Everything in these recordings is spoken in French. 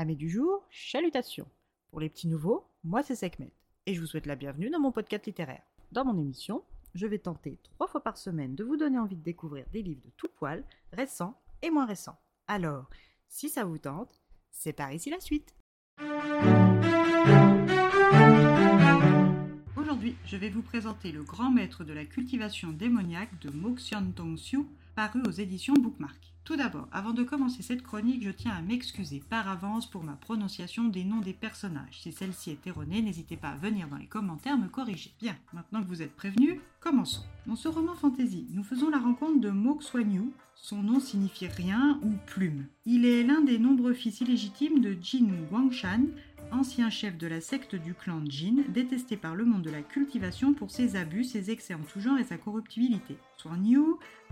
Amis du jour, chalutations. Pour les petits nouveaux, moi c'est Sekhmet et je vous souhaite la bienvenue dans mon podcast littéraire. Dans mon émission, je vais tenter trois fois par semaine de vous donner envie de découvrir des livres de tout poil, récents et moins récents. Alors, si ça vous tente, c'est par ici la suite. Aujourd'hui, je vais vous présenter Le grand maître de la cultivation démoniaque de Moxian Tong-Siu, paru aux éditions Bookmark. Tout d'abord, avant de commencer cette chronique, je tiens à m'excuser par avance pour ma prononciation des noms des personnages. Si celle-ci est erronée, n'hésitez pas à venir dans les commentaires me corriger. Bien, maintenant que vous êtes prévenus, commençons. Dans ce roman fantasy, nous faisons la rencontre de Mok Yu. Son nom signifie rien ou plume. Il est l'un des nombreux fils illégitimes de Jin Wangshan, ancien chef de la secte du clan Jin, détesté par le monde de la cultivation pour ses abus, ses excès en tout genre et sa corruptibilité. Suan Yu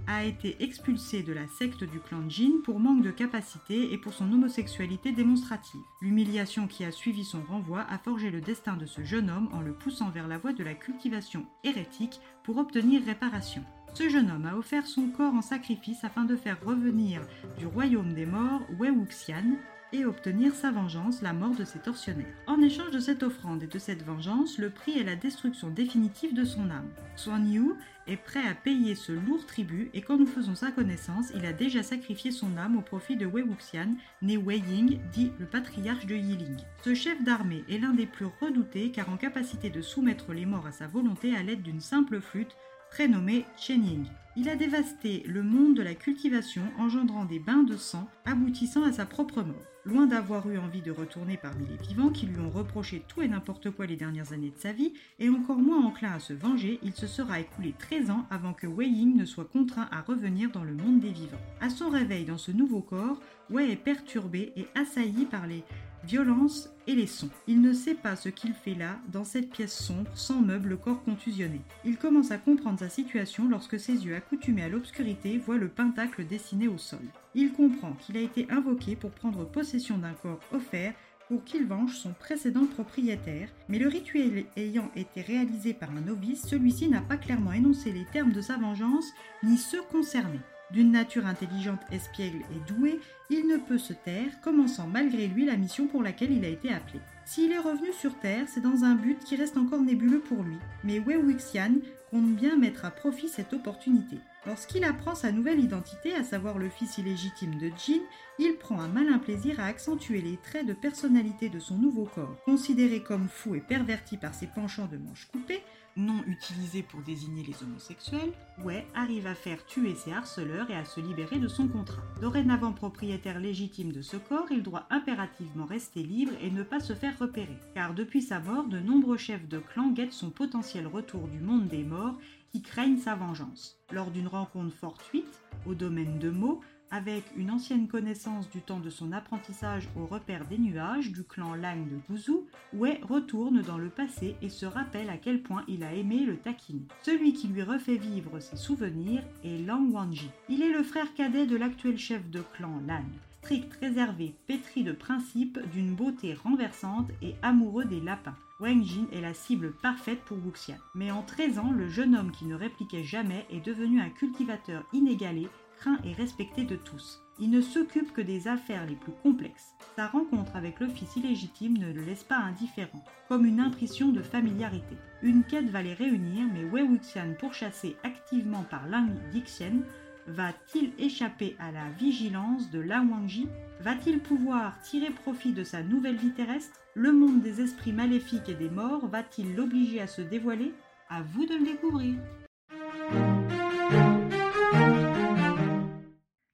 a été expulsé de la secte du clan Jin pour manque de capacité et pour son homosexualité démonstrative. L'humiliation qui a suivi son renvoi a forgé le destin de ce jeune homme en le poussant vers la voie de la cultivation hérétique pour obtenir réparation. Ce jeune homme a offert son corps en sacrifice afin de faire revenir du royaume des morts Wei Wuxian, et obtenir sa vengeance, la mort de ses tortionnaires. En échange de cette offrande et de cette vengeance, le prix est la destruction définitive de son âme. Suan Yu est prêt à payer ce lourd tribut et quand nous faisons sa connaissance, il a déjà sacrifié son âme au profit de Wei Wuxian, né Wei Ying, dit le patriarche de Yiling. Ce chef d'armée est l'un des plus redoutés car en capacité de soumettre les morts à sa volonté à l'aide d'une simple flûte prénommée Chenying. Il a dévasté le monde de la cultivation, engendrant des bains de sang, aboutissant à sa propre mort. Loin d'avoir eu envie de retourner parmi les vivants qui lui ont reproché tout et n'importe quoi les dernières années de sa vie, et encore moins enclin à se venger, il se sera écoulé 13 ans avant que Wei Ying ne soit contraint à revenir dans le monde des vivants. À son réveil dans ce nouveau corps, Wei est perturbé et assailli par les violence et les sons. Il ne sait pas ce qu'il fait là, dans cette pièce sombre, sans meubles, le corps contusionné. Il commence à comprendre sa situation lorsque ses yeux accoutumés à l'obscurité voient le pentacle dessiné au sol. Il comprend qu'il a été invoqué pour prendre possession d'un corps offert pour qu'il venge son précédent propriétaire, mais le rituel ayant été réalisé par un novice, celui-ci n'a pas clairement énoncé les termes de sa vengeance ni ceux concernés. D'une nature intelligente, espiègle et douée, il ne peut se taire, commençant malgré lui la mission pour laquelle il a été appelé. S'il est revenu sur Terre, c'est dans un but qui reste encore nébuleux pour lui, mais Wei Wuxian compte bien mettre à profit cette opportunité. Lorsqu'il apprend sa nouvelle identité, à savoir le fils illégitime de Jin, il prend un malin plaisir à accentuer les traits de personnalité de son nouveau corps. Considéré comme fou et perverti par ses penchants de manches coupées, non utilisé pour désigner les homosexuels, Wei arrive à faire tuer ses harceleurs et à se libérer de son contrat. Dorénavant propriétaire légitime de ce corps, il doit impérativement rester libre et ne pas se faire repérer. Car depuis sa mort, de nombreux chefs de clan guettent son potentiel retour du monde des morts qui craignent sa vengeance. Lors d'une rencontre fortuite, au domaine de Mo, avec une ancienne connaissance du temps de son apprentissage au repère des nuages du clan Lang de Guzu, Wei retourne dans le passé et se rappelle à quel point il a aimé le taquiner. Celui qui lui refait vivre ses souvenirs est Lang Wanji. Il est le frère cadet de l'actuel chef de clan Lang strict, réservé, pétri de principes, d'une beauté renversante et amoureux des lapins. Wang Jin est la cible parfaite pour Wuxian. Mais en 13 ans, le jeune homme qui ne répliquait jamais est devenu un cultivateur inégalé craint et respecté de tous. Il ne s'occupe que des affaires les plus complexes. Sa rencontre avec le fils illégitime ne le laisse pas indifférent, comme une impression de familiarité. Une quête va les réunir, mais Wei Wuxian, pourchassé activement par Lang Dixian, va-t-il échapper à la vigilance de Lang Wangji Va-t-il pouvoir tirer profit de sa nouvelle vie terrestre Le monde des esprits maléfiques et des morts va-t-il l'obliger à se dévoiler À vous de le découvrir.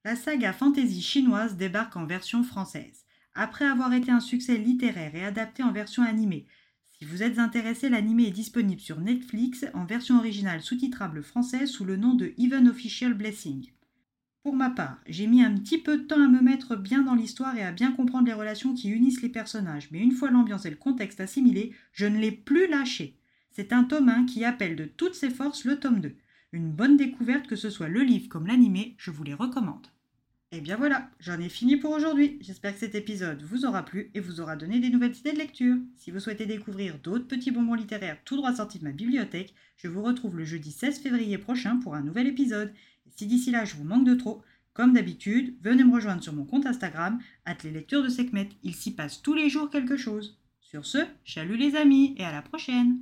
La saga fantasy chinoise débarque en version française. Après avoir été un succès littéraire et adapté en version animée, si vous êtes intéressé, l'animé est disponible sur Netflix en version originale sous-titrable française sous le nom de Even Official Blessing. Pour ma part, j'ai mis un petit peu de temps à me mettre bien dans l'histoire et à bien comprendre les relations qui unissent les personnages, mais une fois l'ambiance et le contexte assimilés, je ne l'ai plus lâché. C'est un tome 1 qui appelle de toutes ses forces le tome 2. Une bonne découverte que ce soit le livre comme l'animé, je vous les recommande. Et bien voilà, j'en ai fini pour aujourd'hui. J'espère que cet épisode vous aura plu et vous aura donné des nouvelles idées de lecture. Si vous souhaitez découvrir d'autres petits bonbons littéraires tout droit sortis de ma bibliothèque, je vous retrouve le jeudi 16 février prochain pour un nouvel épisode. Si d'ici là je vous manque de trop, Comme d'habitude, venez me rejoindre sur mon compte Instagram, les lectures de Sekhmet. Il s'y passe tous les jours quelque chose. Sur ce, chalut les amis et à la prochaine